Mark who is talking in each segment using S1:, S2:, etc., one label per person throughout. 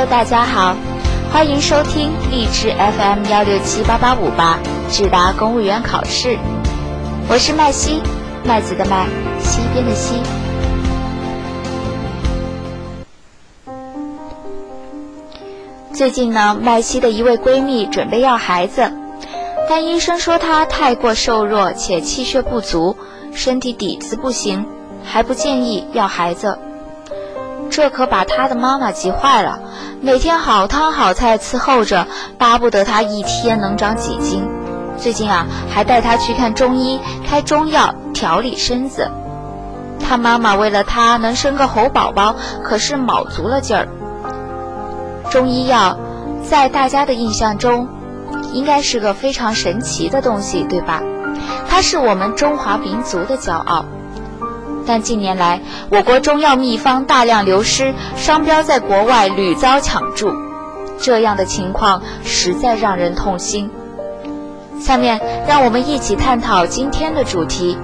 S1: Hello，大家好，欢迎收听励志 FM 幺六七八八五八智达公务员考试，我是麦西，麦子的麦，西边的西。最近呢，麦西的一位闺蜜准备要孩子，但医生说她太过瘦弱且气血不足，身体底子不行，还不建议要孩子。这可把他的妈妈急坏了，每天好汤好菜伺候着，巴不得他一天能长几斤。最近啊，还带他去看中医，开中药调理身子。他妈妈为了他能生个猴宝宝，可是卯足了劲儿。中医药，在大家的印象中，应该是个非常神奇的东西，对吧？它是我们中华民族的骄傲。但近年来，我国中药秘方大量流失，商标在国外屡遭抢注，这样的情况实在让人痛心。下面让我们一起探讨今天的主题：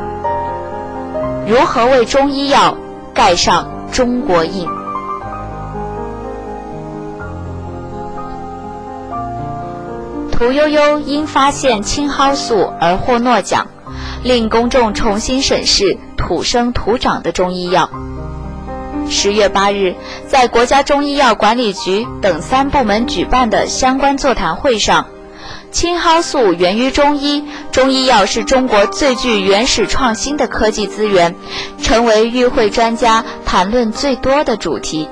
S1: 如何为中医药盖上中国印。屠呦呦因发现青蒿素而获诺奖，令公众重新审视土生土长的中医药。十月八日，在国家中医药管理局等三部门举办的相关座谈会上，青蒿素源于中医，中医药是中国最具原始创新的科技资源，成为与会专家谈论最多的主题。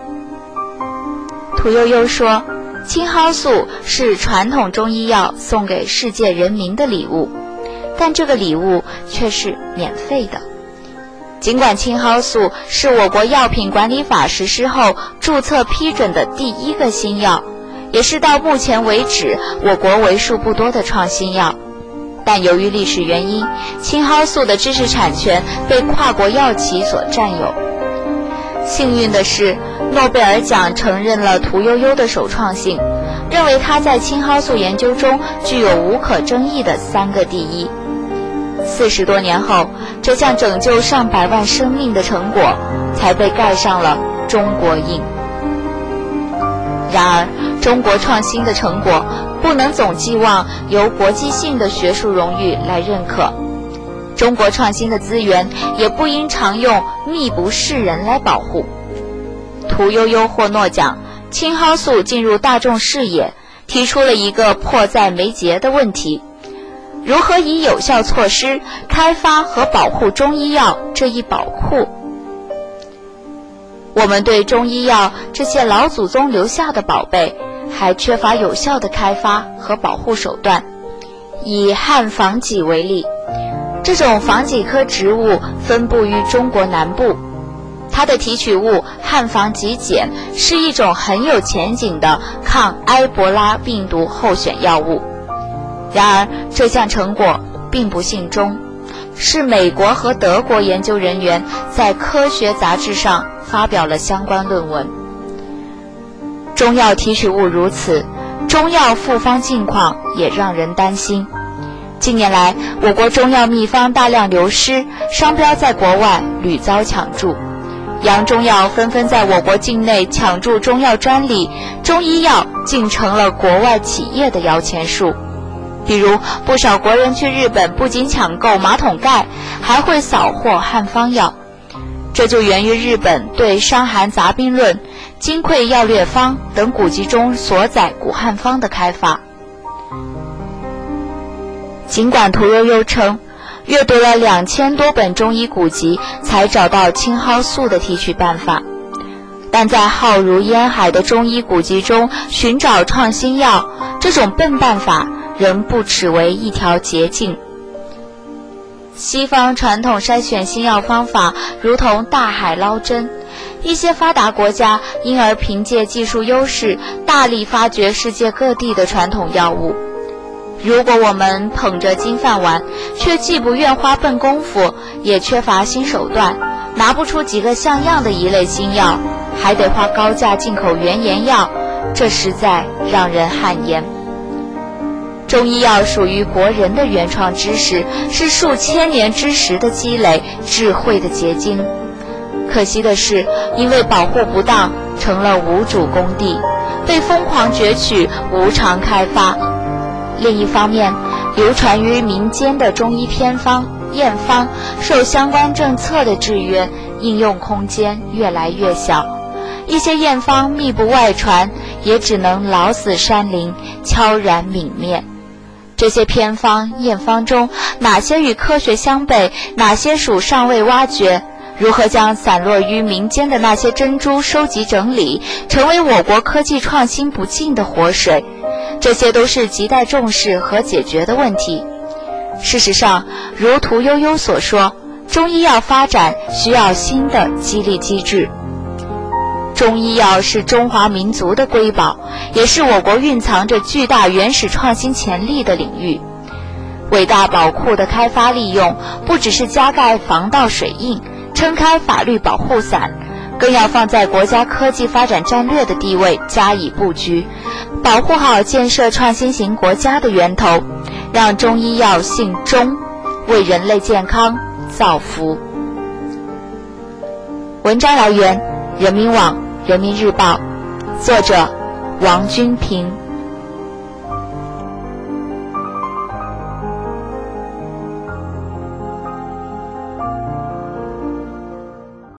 S1: 屠呦呦说。青蒿素是传统中医药送给世界人民的礼物，但这个礼物却是免费的。尽管青蒿素是我国药品管理法实施后注册批准的第一个新药，也是到目前为止我国为数不多的创新药，但由于历史原因，青蒿素的知识产权被跨国药企所占有。幸运的是，诺贝尔奖承认了屠呦呦的首创性，认为她在青蒿素研究中具有无可争议的三个第一。四十多年后，这项拯救上百万生命的成果才被盖上了中国印。然而，中国创新的成果不能总寄望由国际性的学术荣誉来认可。中国创新的资源也不应常用秘不示人来保护。屠呦呦获诺奖，青蒿素进入大众视野，提出了一个迫在眉睫的问题：如何以有效措施开发和保护中医药这一宝库？我们对中医药这些老祖宗留下的宝贝，还缺乏有效的开发和保护手段。以汉方戟为例。这种防己科植物分布于中国南部，它的提取物汉方戟碱是一种很有前景的抗埃博拉病毒候选药物。然而，这项成果并不幸中，是美国和德国研究人员在科学杂志上发表了相关论文。中药提取物如此，中药复方境况也让人担心。近年来，我国中药秘方大量流失，商标在国外屡遭抢注，洋中药纷纷在我国境内抢注中药专利，中医药竟成了国外企业的摇钱树。比如，不少国人去日本不仅抢购马桶盖，还会扫货汉方药，这就源于日本对《伤寒杂病论》《金匮要略方》等古籍中所载古汉方的开发。尽管屠呦呦称，阅读了两千多本中医古籍才找到青蒿素的提取办法，但在浩如烟海的中医古籍中寻找创新药，这种笨办法仍不耻为一条捷径。西方传统筛选新药方法如同大海捞针，一些发达国家因而凭借技术优势，大力发掘世界各地的传统药物。如果我们捧着金饭碗，却既不愿花笨功夫，也缺乏新手段，拿不出几个像样的一类新药，还得花高价进口原研药，这实在让人汗颜。中医药属于国人的原创知识，是数千年知识的积累、智慧的结晶。可惜的是，因为保护不当，成了无主工地，被疯狂攫取、无偿开发。另一方面，流传于民间的中医偏方、验方，受相关政策的制约，应用空间越来越小。一些验方密不外传，也只能老死山林，悄然泯灭。这些偏方、验方中，哪些与科学相悖，哪些属尚未挖掘？如何将散落于民间的那些珍珠收集整理，成为我国科技创新不尽的活水？这些都是亟待重视和解决的问题。事实上，如屠呦呦所说，中医药发展需要新的激励机制。中医药是中华民族的瑰宝，也是我国蕴藏着巨大原始创新潜力的领域。伟大宝库的开发利用，不只是加盖防盗水印、撑开法律保护伞，更要放在国家科技发展战略的地位加以布局，保护好建设创新型国家的源头，让中医药姓中，为人类健康造福。文章来源：人民网。人民日报，作者王君平。